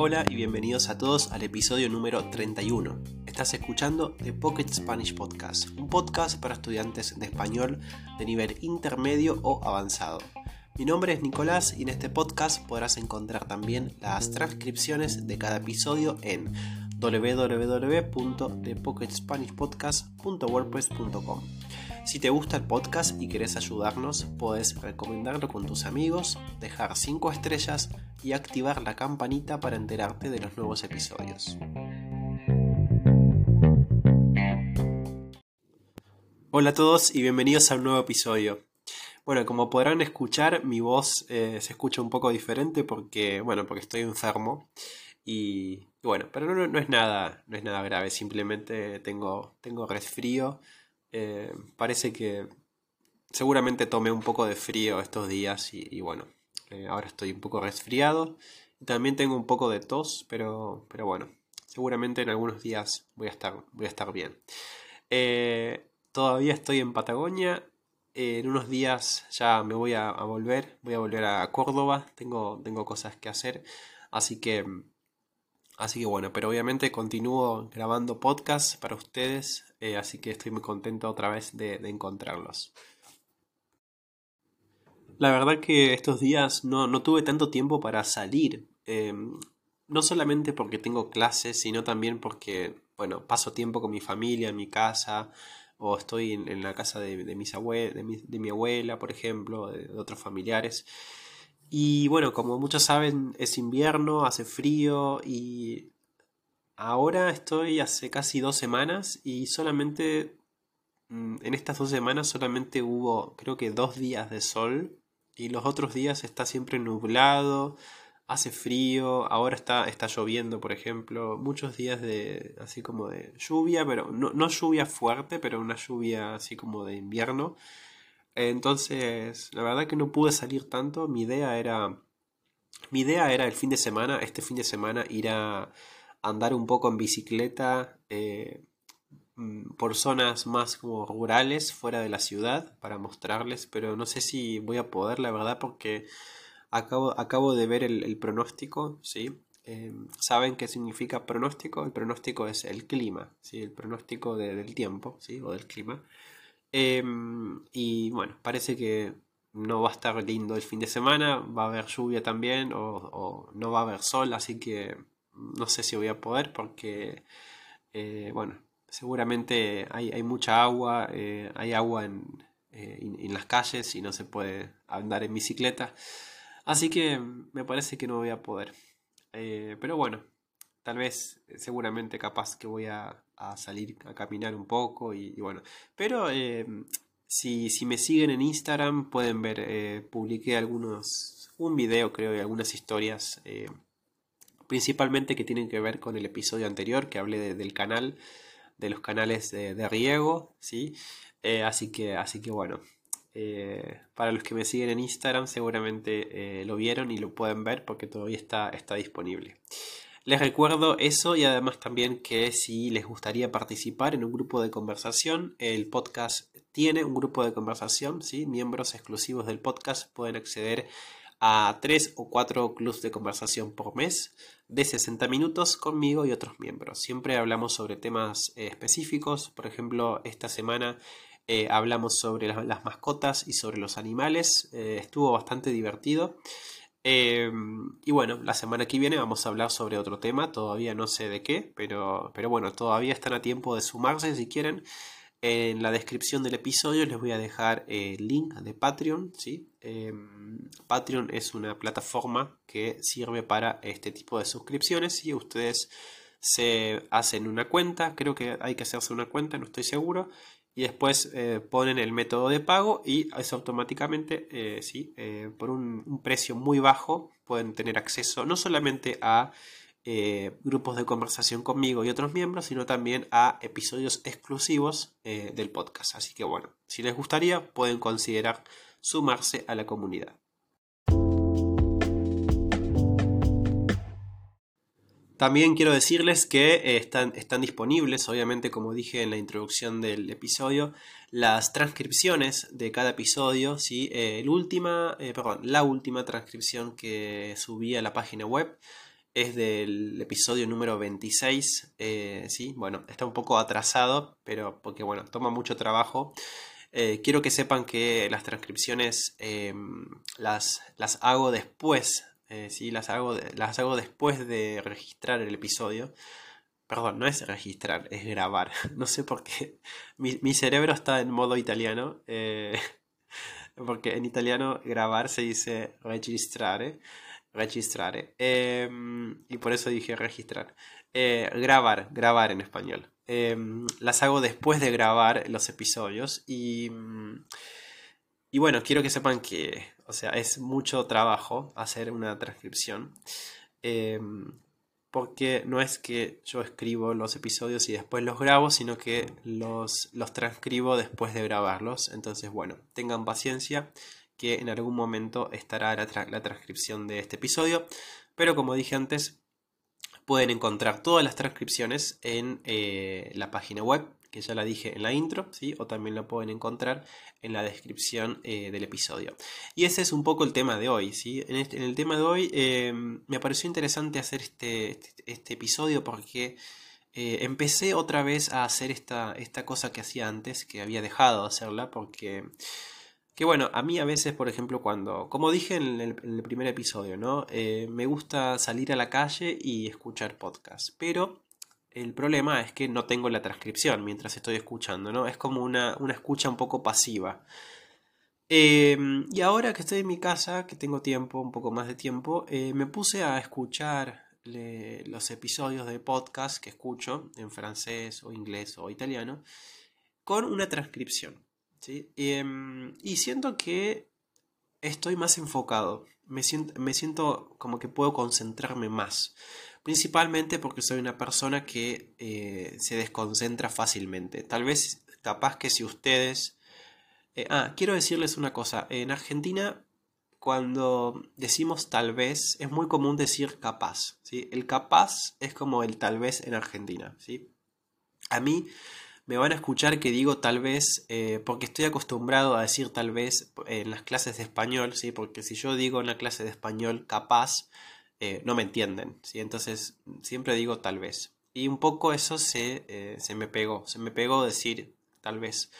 Hola y bienvenidos a todos al episodio número 31. Estás escuchando The Pocket Spanish Podcast, un podcast para estudiantes de español de nivel intermedio o avanzado. Mi nombre es Nicolás y en este podcast podrás encontrar también las transcripciones de cada episodio en www.thepocketspanishpodcast.wordpress.com. Si te gusta el podcast y querés ayudarnos, puedes recomendarlo con tus amigos, dejar 5 estrellas y activar la campanita para enterarte de los nuevos episodios. Hola a todos y bienvenidos a un nuevo episodio. Bueno, como podrán escuchar, mi voz eh, se escucha un poco diferente porque, bueno, porque estoy enfermo. Y, bueno, pero no, es nada, no es nada grave, simplemente tengo, tengo resfrío eh, parece que seguramente tomé un poco de frío estos días y, bueno, eh, ahora estoy un poco resfriado. También tengo un poco de tos, pero, pero bueno, seguramente en algunos días voy a estar, voy a estar bien. Eh, todavía estoy en Patagonia. en unos días ya me voy a, a, volver. Voy a volver a Córdoba. Tengo, tengo cosas que hacer. Así que Así que bueno, pero obviamente continúo grabando podcasts para ustedes, eh, así que estoy muy contento otra vez de, encontrarlos. La verdad que estos días no, tuve tanto tiempo para salir, em, no solamente porque tengo clases, sino también porque, bueno, paso tiempo con mi familia en mi casa, o estoy en, la casa de, mis de, mi, de mi abuela, por ejemplo, de otros familiares. Y bueno, como muchos saben, es invierno, hace frío y ahora estoy hace casi dos semanas y solamente mm, en estas dos semanas solamente hubo creo que dos días de sol y los otros días está siempre nublado, hace frío, ahora está, está lloviendo, por ejemplo, muchos días de así como de lluvia, pero no, no lluvia fuerte, pero una lluvia así como de invierno. Entonces, la verdad que no pude salir tanto. Mi idea era. Mi idea era el fin de semana, este fin de semana, ir a andar un poco en bicicleta eh, mm, por zonas más como rurales, fuera de la ciudad, para mostrarles, pero no sé si voy a poder, la verdad, porque acabo, acabo de ver el, pronóstico, ¿sí? Eh, ¿Saben qué significa pronóstico? El pronóstico es el clima, ¿sí? El pronóstico del tiempo, ¿sí? O del clima. Em, y bueno, parece que no va a estar lindo el fin de semana, va a haber lluvia también o, no va a haber sol, así que no sé si voy a poder porque, eh, bueno, seguramente hay, hay mucha agua, eh, hay agua en, eh, en, las calles y no se puede andar en bicicleta, así que me parece que no voy a poder. pero bueno, tal vez, seguramente capaz que voy a, salir a caminar un poco y, bueno. Pero eh, si, si, me siguen en Instagram pueden ver, eh, publiqué algunos, un video creo y algunas historias, principalmente que tienen que ver con el episodio anterior que hablé del canal, de los canales de, riego, ¿sí? así, que, así que bueno. para los que me siguen en Instagram seguramente lo vieron y lo pueden ver porque todavía está, está disponible. Les recuerdo eso y además también que si les gustaría participar en un grupo de conversación, el podcast tiene un grupo de conversación, ¿sí? miembros exclusivos del podcast pueden acceder a tres o cuatro clubs de conversación por mes de 60 minutos conmigo y otros miembros. Siempre hablamos sobre temas eh, específicos, por ejemplo, esta semana eh, hablamos sobre las, mascotas y sobre los animales, eh, estuvo bastante divertido. Em, y bueno, la semana que viene vamos a hablar sobre otro tema, todavía no sé de qué, pero, pero bueno, todavía están a tiempo de sumarse si quieren. En la descripción del episodio les voy a dejar el link de Patreon. ¿sí? Em, Patreon es una plataforma que sirve para este tipo de suscripciones y ustedes se hacen una cuenta, creo que hay que hacerse una cuenta, no estoy seguro, y después eh, ponen el método de pago y eso automáticamente, eh, sí, eh, por un, precio muy bajo pueden tener acceso no solamente a grupos de conversación conmigo y otros miembros, sino también a episodios exclusivos del podcast. Así que bueno, si les gustaría pueden considerar sumarse a la comunidad. También quiero decirles que eh, están, disponibles, obviamente como dije en la introducción del episodio, las transcripciones de cada episodio. ¿sí? Eh, eh, la última transcripción que subí a la página web es del episodio número 26. ¿sí? Bueno, está un poco atrasado, pero porque bueno, toma mucho trabajo. quiero que sepan que las transcripciones las, las hago después eh, sí, las hago, las hago después de registrar el episodio. Perdón, no es registrar, es grabar. No sé por qué. Mi, cerebro está en modo italiano. Eh, porque en italiano grabar se dice registrare. Registrare. Em, y por eso dije registrar. Eh, grabar, grabar en español. Em, las hago después de grabar los episodios. Y, y bueno, quiero que sepan que o sea, es mucho trabajo hacer una transcripción. Em, porque no es que yo escribo los episodios y después los grabo, sino que los, los transcribo después de grabarlos. Entonces, bueno, tengan paciencia que en algún momento estará la, transcripción de este episodio. Pero como dije antes, pueden encontrar todas las transcripciones en eh, la página web que ya la dije en la intro, ¿sí? o también la pueden encontrar en la descripción eh, del episodio. Y ese es un poco el tema de hoy. ¿sí? En, este, el tema de hoy eh, me pareció interesante hacer este, este, este episodio porque eh, empecé otra vez a hacer esta, esta cosa que hacía antes, que había dejado de hacerla, porque... Que bueno, a mí a veces, por ejemplo, cuando, como dije en el, primer episodio, ¿no? me gusta salir a la calle y escuchar podcasts, pero el problema es que no tengo la transcripción mientras estoy escuchando, ¿no? Es como una, escucha un poco pasiva. Em, y ahora que estoy en mi casa, que tengo tiempo, un poco más de tiempo, eh, me puse a escuchar los episodios de podcast que escucho en francés o inglés o italiano con una transcripción. ¿sí? Em, y siento que estoy más enfocado, me siento, me siento como que puedo concentrarme más. Principalmente porque soy una persona que eh, se desconcentra fácilmente. Tal vez, capaz que si ustedes... Eh, ah, quiero decirles una cosa. En Argentina, cuando decimos tal vez, es muy común decir capaz. ¿sí? El capaz es como el tal vez en Argentina. ¿sí? A mí me van a escuchar que digo tal vez eh, porque estoy acostumbrado a decir tal vez en las clases de español, ¿sí? porque si yo digo en la clase de español capaz, eh, no me entienden, ¿sí? Entonces siempre digo tal vez. Y un poco eso se, eh, se me pegó, se me pegó decir tal vez.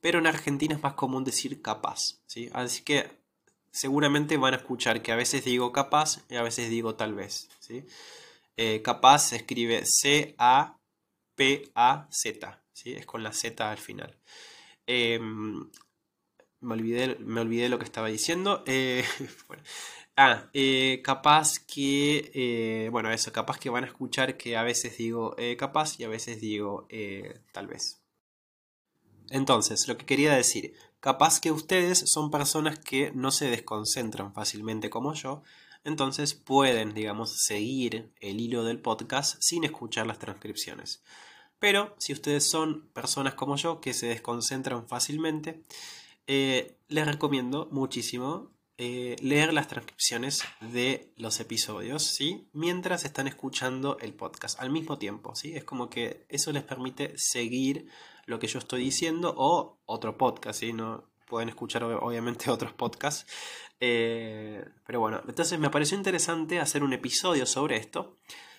Pero en Argentina es más común decir capaz, ¿sí? Así que seguramente van a escuchar que a veces digo capaz y a veces digo tal vez, ¿sí? Eh, capaz se escribe C-A-P-A-Z, ¿sí? Es con la Z al final. Em, me olvidé, me olvidé lo que estaba diciendo. Ah, eh, capaz que, eh, bueno, eso, capaz que van a escuchar que a veces digo eh, capaz y a veces digo tal vez. Entonces, lo que quería decir, capaz que ustedes son personas que no se desconcentran fácilmente como yo, entonces pueden, digamos, seguir el hilo del podcast sin escuchar las transcripciones. Pero si ustedes son personas como yo que se desconcentran fácilmente, les recomiendo muchísimo eh, leer las transcripciones de los episodios, ¿sí? Mientras están escuchando el podcast al mismo tiempo, ¿sí? Es como que eso les permite seguir lo que yo estoy diciendo o otro podcast, ¿sí? No pueden escuchar obviamente otros podcasts. Eh, pero bueno, entonces me pareció interesante hacer un episodio sobre esto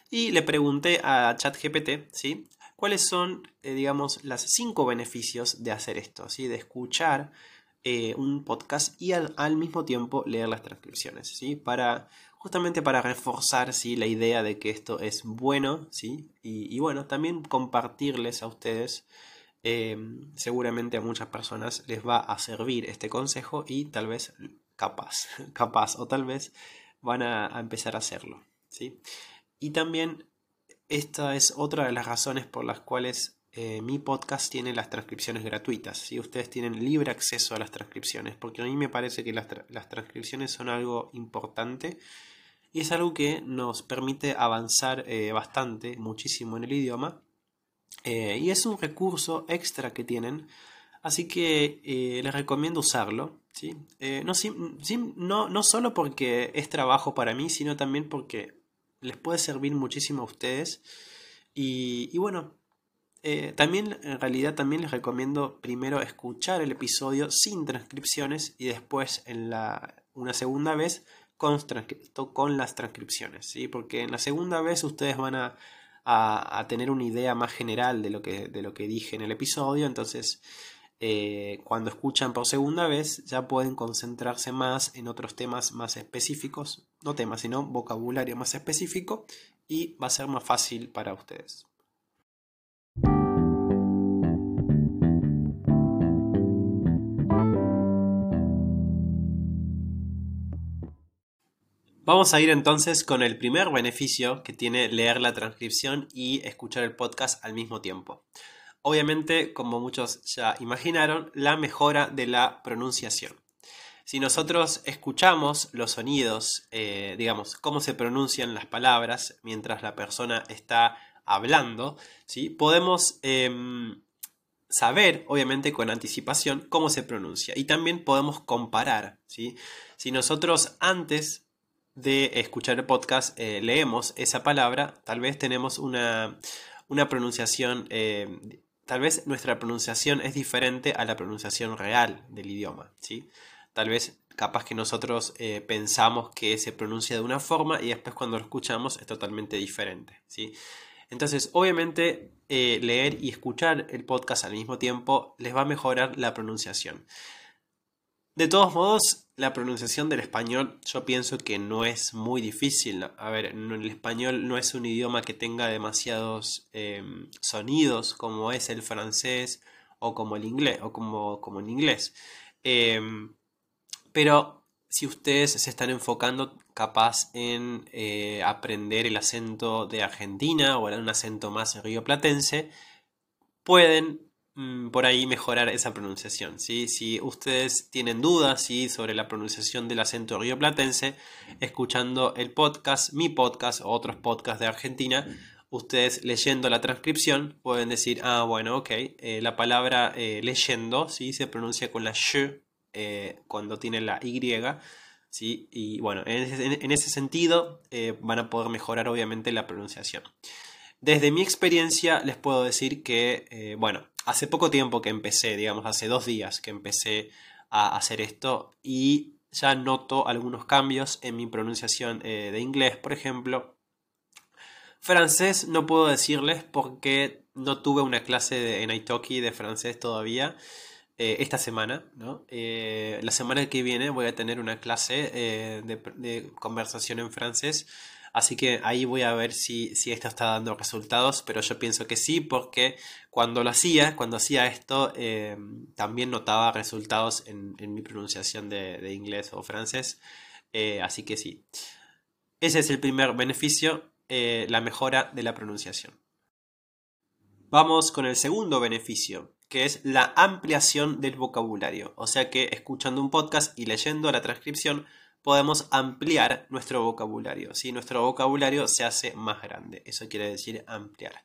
y le pregunté a ChatGPT, ¿sí? ¿Cuáles son, eh, digamos, los cinco beneficios de hacer esto, ¿sí? De escuchar eh, un podcast y al, mismo tiempo leer las transcripciones, ¿sí? Para, justamente para reforzar, ¿sí? La idea de que esto es bueno, ¿sí? Y, bueno, también compartirles a ustedes, em, seguramente a muchas personas les va a servir este consejo y tal vez capaz, capaz o tal vez van a, a empezar a hacerlo, ¿sí? Y también esta es otra de las razones por las cuales eh, mi podcast tiene las transcripciones gratuitas. si Ustedes tienen libre acceso a las transcripciones, porque a mí me parece que las, transcripciones son algo importante y es algo que nos permite avanzar eh, bastante, muchísimo en el idioma. Eh, y es un recurso extra que tienen, así que les recomiendo usarlo. ¿sí? no, no, no solo porque es trabajo para mí, sino también porque les puede servir muchísimo a ustedes. Y, bueno, eh, también en realidad también les recomiendo primero escuchar el episodio sin transcripciones y después en la, una segunda vez con, con las transcripciones, ¿sí? porque en la segunda vez ustedes van a, a, tener una idea más general de lo, que, de lo que dije en el episodio, entonces eh, cuando escuchan por segunda vez ya pueden concentrarse más en otros temas más específicos, no temas, sino vocabulario más específico y va a ser más fácil para ustedes. Vamos a ir entonces con el primer beneficio que tiene leer la transcripción y escuchar el podcast al mismo tiempo. Obviamente, como muchos ya imaginaron, la mejora de la pronunciación. Si nosotros escuchamos los sonidos, eh, digamos, cómo se pronuncian las palabras mientras la persona está hablando, ¿sí? podemos em, saber, obviamente con anticipación, cómo se pronuncia. Y también podemos comparar. ¿sí? Si nosotros antes de escuchar el podcast eh, leemos esa palabra, tal vez tenemos una, una pronunciación eh, tal vez nuestra pronunciación es diferente a la pronunciación real del idioma, ¿sí? Tal vez capaz que nosotros eh, pensamos que se pronuncia de una forma y después cuando lo escuchamos es totalmente diferente, ¿sí? Entonces, obviamente, leer y escuchar el podcast al mismo tiempo les va a mejorar la pronunciación. De todos modos, la pronunciación del español yo pienso que no es muy difícil. A ver, el español no es un idioma que tenga demasiados em, sonidos como es el francés o como el inglés o como, como en inglés. Em, pero si ustedes se están enfocando capaz en eh, aprender el acento de Argentina o un acento más rioplatense, pueden por ahí mejorar esa pronunciación. ¿sí? Si ustedes tienen dudas ¿sí? sobre la pronunciación del acento rioplatense, escuchando el podcast, mi podcast o otros podcasts de Argentina, ustedes leyendo la transcripción pueden decir, ah, bueno, ok, eh, la palabra eh, leyendo ¿sí? se pronuncia con la sh eh, cuando tiene la y. ¿sí? Y bueno, en ese sentido van a poder mejorar obviamente la pronunciación. Desde mi experiencia les puedo decir que, bueno, hace poco tiempo que empecé, digamos, hace dos días que empecé a hacer esto y ya noto algunos cambios en mi pronunciación eh, de inglés, por ejemplo. Francés no puedo decirles porque no tuve una clase de, en Italki de francés todavía. Eh, esta semana, ¿no? Eh, la semana que viene voy a tener una clase de conversación en francés Así que ahí voy a ver si, esto está dando resultados, pero yo pienso que sí, porque cuando lo hacía, cuando hacía esto, eh, también notaba resultados en, mi pronunciación de, inglés o francés. Eh, así que sí. Ese es el primer beneficio, eh, la mejora de la pronunciación. Vamos con el segundo beneficio, que es la ampliación del vocabulario. O sea que escuchando un podcast y leyendo la transcripción, podemos ampliar nuestro vocabulario. si Nuestro vocabulario se hace más grande. Eso quiere decir ampliar.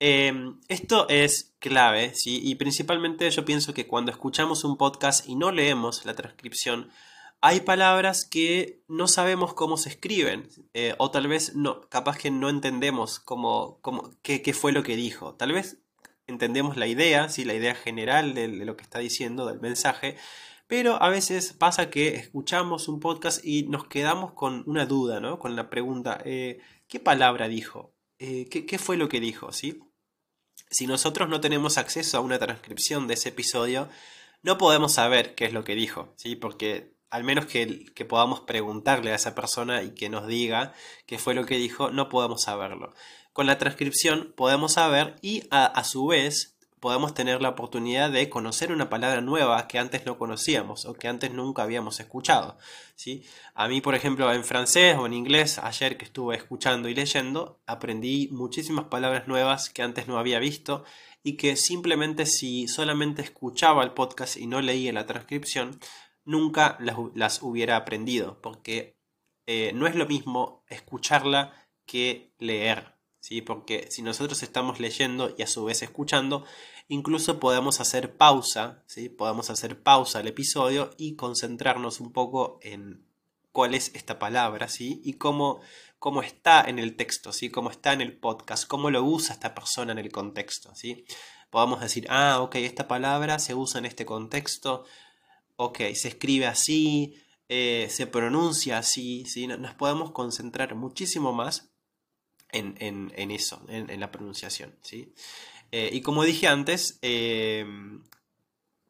Em, esto es clave, ¿sí? y principalmente yo pienso que cuando escuchamos un podcast y no leemos la transcripción, hay palabras que no sabemos cómo se escriben, eh, o tal vez no, capaz que no entendemos cómo, cómo qué, fue lo que dijo. Tal vez entendemos la idea, ¿sí? la idea general de lo que está diciendo, del mensaje, pero a veces pasa que escuchamos un podcast y nos quedamos con una duda, ¿no? Con la pregunta, eh, ¿qué palabra dijo? Eh, ¿qué, fue lo que dijo? ¿Sí? Si nosotros no tenemos acceso a una transcripción de ese episodio, no podemos saber qué es lo que dijo, ¿sí? Porque al menos que, que, podamos preguntarle a esa persona y que nos diga qué fue lo que dijo, no podemos saberlo. Con la transcripción podemos saber y a, a su vez podemos tener la oportunidad de conocer una palabra nueva que antes no conocíamos o que antes nunca habíamos escuchado. ¿sí? A mí, por ejemplo, en francés o en inglés, ayer que estuve escuchando y leyendo, aprendí muchísimas palabras nuevas que antes no había visto y que simplemente si solamente escuchaba el podcast y no leía la transcripción, nunca las, hubiera aprendido, porque eh, no es lo mismo escucharla que leer. ¿Sí? Porque si nosotros estamos leyendo y a su vez escuchando, incluso podemos hacer pausa, ¿sí? Podemos hacer pausa al episodio y concentrarnos un poco en cuál es esta palabra, ¿sí? Y cómo, cómo está en el texto, ¿sí? Cómo está en el podcast, cómo lo usa esta persona en el contexto, ¿sí? Podamos decir, ah, ok, esta palabra se usa en este contexto, ok, se escribe así, eh, se pronuncia así, ¿sí? Nos podemos concentrar muchísimo más en, eso, en, la pronunciación, ¿sí? Eh, y como dije antes, em,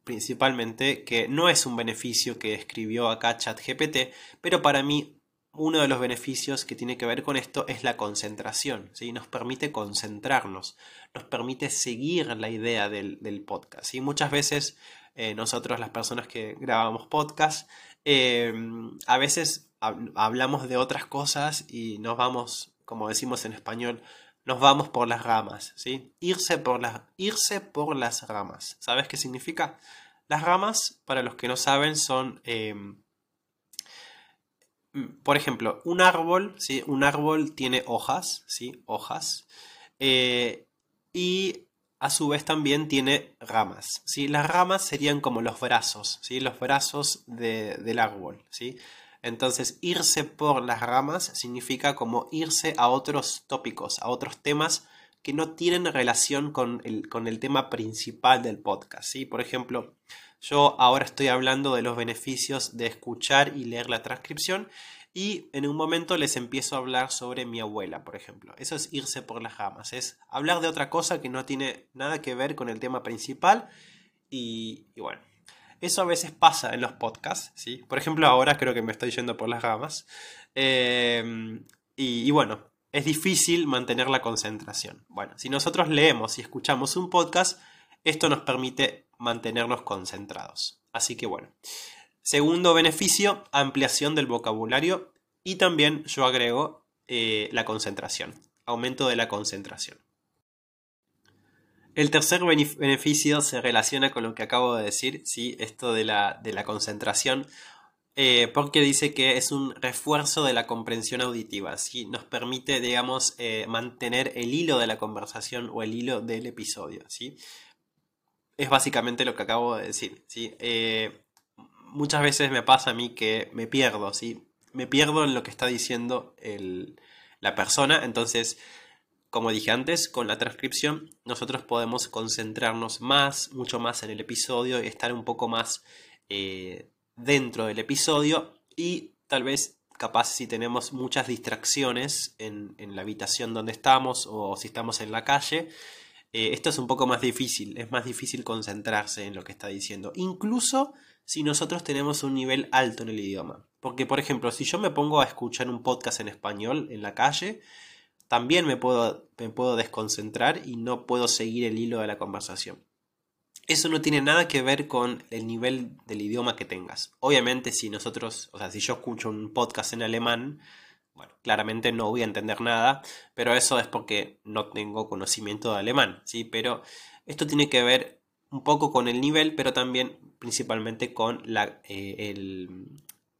principalmente que no es un beneficio que escribió acá ChatGPT, pero para mí uno de los beneficios que tiene que ver con esto es la concentración, ¿sí? nos permite concentrarnos, nos permite seguir la idea del, podcast. Y muchas veces eh, nosotros, las personas que grabamos podcast, eh, a veces hablamos de otras cosas y nos vamos, como decimos en español, nos vamos por las ramas, ¿sí? Irse por las, irse por las ramas. ¿Sabes qué significa? Las ramas, para los que no saben, son, em, por ejemplo, un árbol, ¿sí? Un árbol tiene hojas, ¿sí? Hojas. Eh, y a su vez también tiene ramas, ¿sí? Las ramas serían como los brazos, ¿sí? Los brazos del árbol, ¿sí? Entonces, irse por las ramas significa como irse a otros tópicos, a otros temas que no tienen relación con el, con el tema principal del podcast. ¿sí? Por ejemplo, yo ahora estoy hablando de los beneficios de escuchar y leer la transcripción y en un momento les empiezo a hablar sobre mi abuela, por ejemplo. Eso es irse por las ramas, es hablar de otra cosa que no tiene nada que ver con el tema principal y, y bueno, eso a veces pasa en los podcasts, ¿sí? Por ejemplo, ahora creo que me estoy yendo por las ramas. Em, y, bueno, es difícil mantener la concentración. Bueno, si nosotros leemos y escuchamos un podcast, esto nos permite mantenernos concentrados. Así que bueno. Segundo beneficio, ampliación del vocabulario y también yo agrego eh, la concentración, aumento de la concentración. El tercer beneficio se relaciona con lo que acabo de decir, ¿sí? esto de la, de la concentración, eh, porque dice que es un refuerzo de la comprensión auditiva, ¿sí? nos permite, digamos, eh, mantener el hilo de la conversación o el hilo del episodio. ¿sí? Es básicamente lo que acabo de decir. ¿sí? Eh, muchas veces me pasa a mí que me pierdo, ¿sí? me pierdo en lo que está diciendo la persona, entonces como dije antes, con la transcripción nosotros podemos concentrarnos más, mucho más en el episodio y estar un poco más eh, dentro del episodio y tal vez capaz si tenemos muchas distracciones en, la habitación donde estamos o si estamos en la calle, eh, esto es un poco más difícil, es más difícil concentrarse en lo que está diciendo, incluso si nosotros tenemos un nivel alto en el idioma. Porque, por ejemplo, si yo me pongo a escuchar un podcast en español en la calle, también me puedo, me puedo desconcentrar y no puedo seguir el hilo de la conversación. Eso no tiene nada que ver con el nivel del idioma que tengas. Obviamente, si nosotros, o sea, si yo escucho un podcast en alemán, bueno, claramente no voy a entender nada, pero eso es porque no tengo conocimiento de alemán, ¿sí? Pero esto tiene que ver un poco con el nivel, pero también principalmente con la, eh,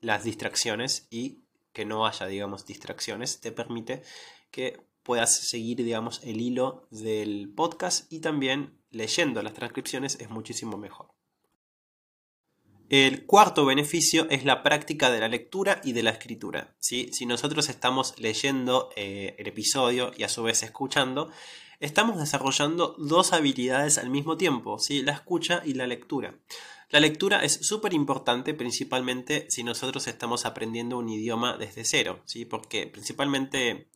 las distracciones y que no haya, digamos, distracciones, te permite que puedas seguir, digamos, el hilo del podcast y también leyendo las transcripciones es muchísimo mejor. El cuarto beneficio es la práctica de la lectura y de la escritura. Si nosotros estamos leyendo eh, el episodio y a su vez escuchando, estamos desarrollando dos habilidades al mismo tiempo, ¿sí? la escucha y la lectura. La lectura es súper importante principalmente si nosotros estamos aprendiendo un idioma desde cero, ¿sí? porque principalmente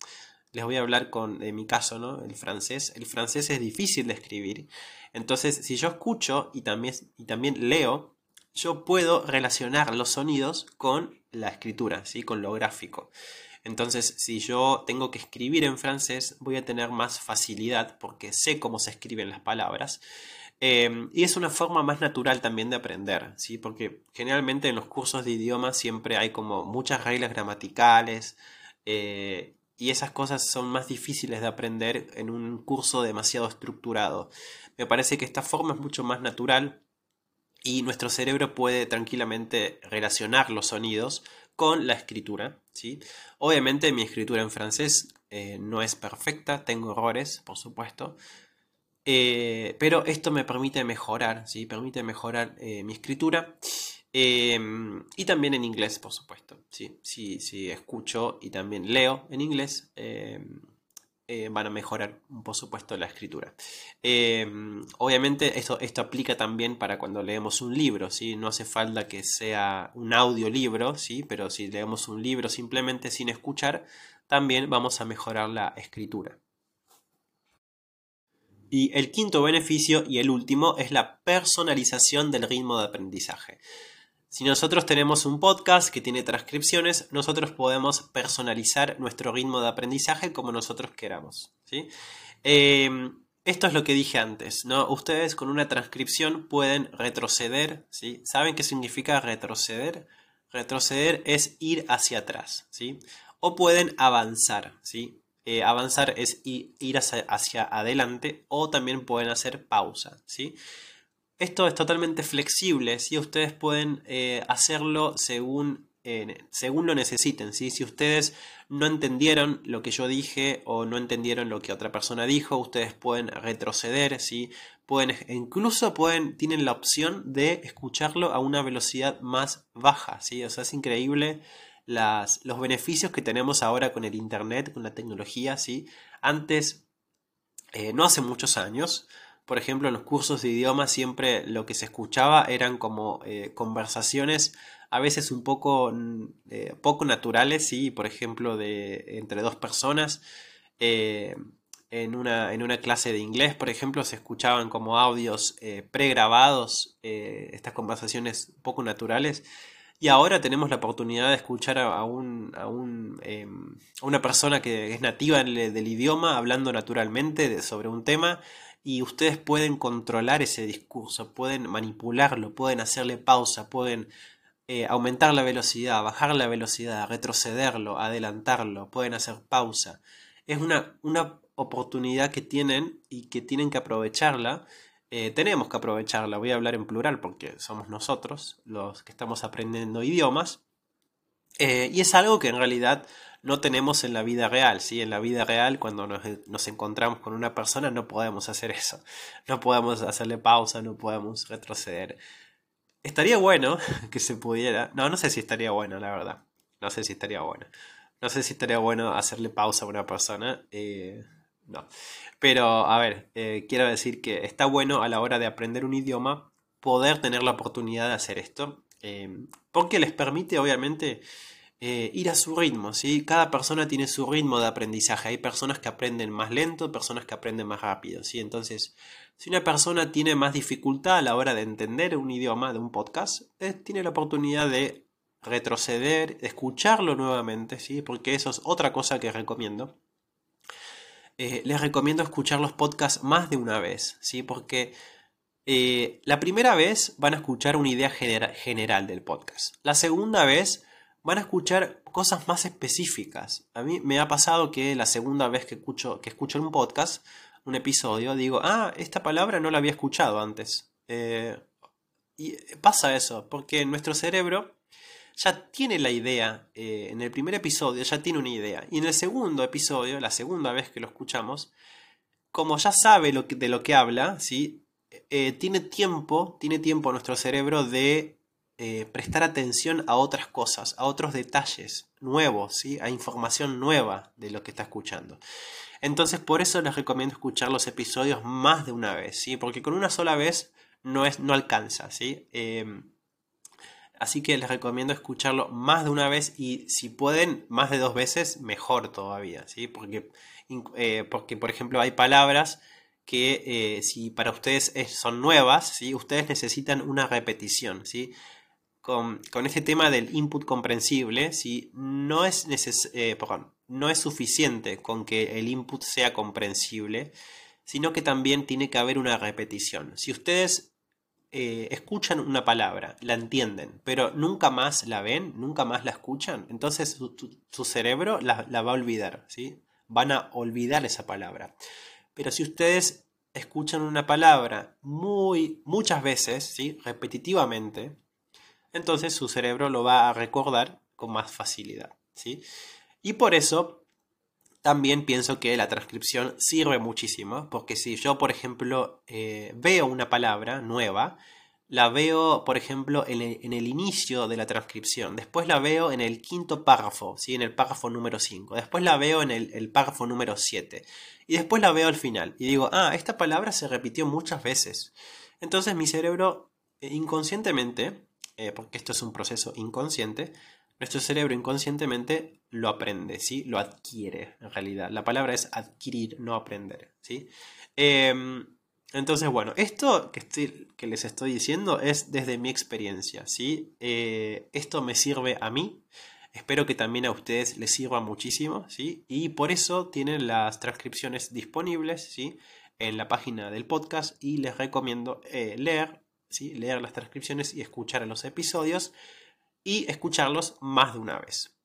les voy a hablar con, mi caso, ¿no? El francés. El francés es difícil de escribir. Entonces, si yo escucho y también, y también leo, yo puedo relacionar los sonidos con la escritura, ¿sí? Con lo gráfico. Entonces, si yo tengo que escribir en francés, voy a tener más facilidad porque sé cómo se escriben las palabras. Em, y es una forma más natural también de aprender, ¿sí? Porque generalmente en los cursos de idioma siempre hay como muchas reglas gramaticales. Eh, y esas cosas son más difíciles de aprender en un curso demasiado estructurado. Me parece que esta forma es mucho más natural y nuestro cerebro puede tranquilamente relacionar los sonidos con la escritura. ¿sí? Obviamente mi escritura en francés eh, no es perfecta, tengo errores, por supuesto, eh, pero esto me permite mejorar, ¿sí? permite mejorar eh, mi escritura Em, y también en inglés, por supuesto. Sí, sí, sí, escucho y también leo en inglés. Em, eh, van a mejorar, por supuesto, la escritura. Em, obviamente esto, esto aplica también para cuando leemos un libro, ¿sí? No hace falta que sea un audiolibro, ¿sí? Pero si leemos un libro simplemente sin escuchar, también vamos a mejorar la escritura. Y el quinto beneficio y el último es la personalización del ritmo de aprendizaje. Si nosotros tenemos un podcast que tiene transcripciones, nosotros podemos personalizar nuestro ritmo de aprendizaje como nosotros queramos. ¿sí? Em, esto es lo que dije antes, ¿no? Ustedes con una transcripción pueden retroceder, ¿sí? ¿Saben qué significa retroceder? Retroceder es ir hacia atrás, ¿sí? O pueden avanzar, ¿sí? Eh, avanzar es ir hacia, hacia, adelante o también pueden hacer pausa, ¿sí? Esto es totalmente flexible, si ustedes pueden eh, hacerlo según, eh, según lo necesiten. ¿sí? Si ustedes no entendieron lo que yo dije o no entendieron lo que otra persona dijo, ustedes pueden retroceder, ¿sí? pueden, incluso pueden, tienen la opción de escucharlo a una velocidad más baja. ¿sí? O sea, es increíble las, los beneficios que tenemos ahora con el Internet, con la tecnología. ¿sí? Antes, eh, no hace muchos años, por ejemplo, en los cursos de idioma siempre lo que se escuchaba eran como eh, conversaciones a veces un poco, mm, eh, poco naturales, ¿sí? por ejemplo, de, entre dos personas. Eh, en, una, en, una, clase de inglés, por ejemplo, se escuchaban como audios pregrabados, estas conversaciones poco naturales. Y ahora tenemos la oportunidad de escuchar a, un, a, un, em, a una persona que es nativa del, idioma hablando naturalmente sobre un tema y ustedes pueden controlar ese discurso, pueden manipularlo, pueden hacerle pausa, pueden eh, aumentar la velocidad, bajar la velocidad, retrocederlo, adelantarlo, pueden hacer pausa. Es una, una oportunidad que tienen y que tienen que aprovecharla. Eh, tenemos que aprovecharla, voy a hablar en plural porque somos nosotros los que estamos aprendiendo idiomas. Eh, y es algo que en realidad no tenemos en la vida real. ¿sí? En la vida real, cuando nos, encontramos con una persona, no podemos hacer eso. No podemos hacerle pausa, no podemos retroceder. Estaría bueno que se pudiera. No, no sé si estaría bueno, la verdad. No sé si estaría bueno. No sé si estaría bueno hacerle pausa a una persona. Eh, no. Pero, a ver, eh, quiero decir que está bueno a la hora de aprender un idioma poder tener la oportunidad de hacer esto. Eh, porque les permite, obviamente, eh, ir a su ritmo, ¿sí? Cada persona tiene su ritmo de aprendizaje. Hay personas que aprenden más lento, personas que aprenden más rápido, ¿sí? Entonces, si una persona tiene más dificultad a la hora de entender un idioma de un podcast, eh, tiene la oportunidad de retroceder, escucharlo nuevamente, ¿sí? Porque eso es otra cosa que recomiendo. Eh, les recomiendo escuchar los podcasts más de una vez, ¿sí? Porque la primera vez van a escuchar una idea general del podcast. La segunda vez van a escuchar cosas más específicas. A mí me ha pasado que la segunda vez que escucho, que escucho un podcast, un episodio, digo, ah, esta palabra no la había escuchado antes. Eh, y pasa eso, porque nuestro cerebro ya tiene la idea, eh, en el primer episodio ya tiene una idea, y en el segundo episodio, la segunda vez que lo escuchamos, como ya sabe de lo que habla, ¿sí? Eh, tiene tiempo, tiene tiempo nuestro cerebro de eh, prestar atención a otras cosas, a otros detalles nuevos, ¿sí? a información nueva de lo que está escuchando. Entonces, por eso les recomiendo escuchar los episodios más de una vez, ¿sí? porque con una sola vez no, es, no alcanza. ¿sí? Em, así que les recomiendo escucharlo más de una vez y si pueden más de dos veces, mejor todavía. ¿sí? Porque, eh, porque, por ejemplo, hay palabras que eh, si para ustedes son nuevas, ¿sí? ustedes necesitan una repetición. ¿sí? Con, este tema del input comprensible, si no es, eh, no es suficiente con que el input sea comprensible, sino que también tiene que haber una repetición. Si ustedes eh, escuchan una palabra, la entienden, pero nunca más la ven, nunca más la escuchan, entonces su, cerebro la, va a olvidar, ¿sí? Van a olvidar esa palabra. Pero si ustedes escuchan una palabra muy, muchas veces, ¿sí? repetitivamente, entonces su cerebro lo va a recordar con más facilidad. ¿sí? Y por eso también pienso que la transcripción sirve muchísimo, porque si yo, por ejemplo, eh, veo una palabra nueva, la veo, por ejemplo, en el, inicio de la transcripción, después la veo en el quinto párrafo, ¿sí? en el párrafo número 5, después la veo en el, párrafo número 7 y después la veo al final y digo, ah, esta palabra se repitió muchas veces. Entonces mi cerebro eh, inconscientemente, eh, porque esto es un proceso inconsciente, nuestro cerebro inconscientemente lo aprende, ¿sí? Lo adquiere, en realidad. La palabra es adquirir, no aprender, ¿sí? Em, entonces, bueno, esto que, que, les estoy diciendo es desde mi experiencia, ¿sí? Eh, esto me sirve a mí, espero que también a ustedes les sirva muchísimo, ¿sí? Y por eso tienen las transcripciones disponibles, ¿sí? En la página del podcast y les recomiendo eh, leer, ¿sí? Leer las transcripciones y escuchar los episodios y escucharlos más de una vez.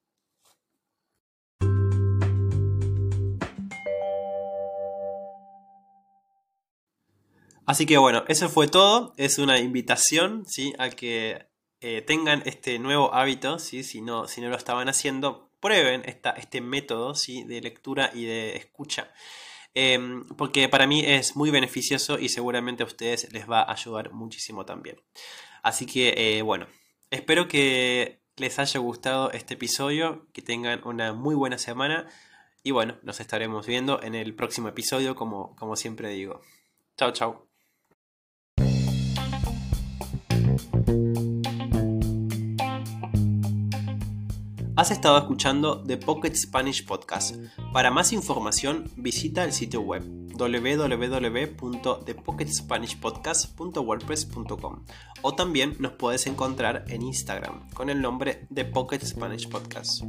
Así que bueno, eso fue todo. Es una invitación ¿sí? a que eh, tengan este nuevo hábito. ¿sí? Si, no, si no lo estaban haciendo, prueben esta, este método ¿sí? de lectura y de escucha. Em, porque para mí es muy beneficioso y seguramente a ustedes les va a ayudar muchísimo también. Así que eh, bueno, espero que les haya gustado este episodio, que tengan una muy buena semana y bueno, nos estaremos viendo en el próximo episodio como, como siempre digo. Chao, chao. Has estado escuchando The Pocket Spanish Podcast. Para más información, visita el sitio web www.thepocketspanishpodcast.wordpress.com o también nos puedes encontrar en Instagram con el nombre The Pocket Spanish Podcast.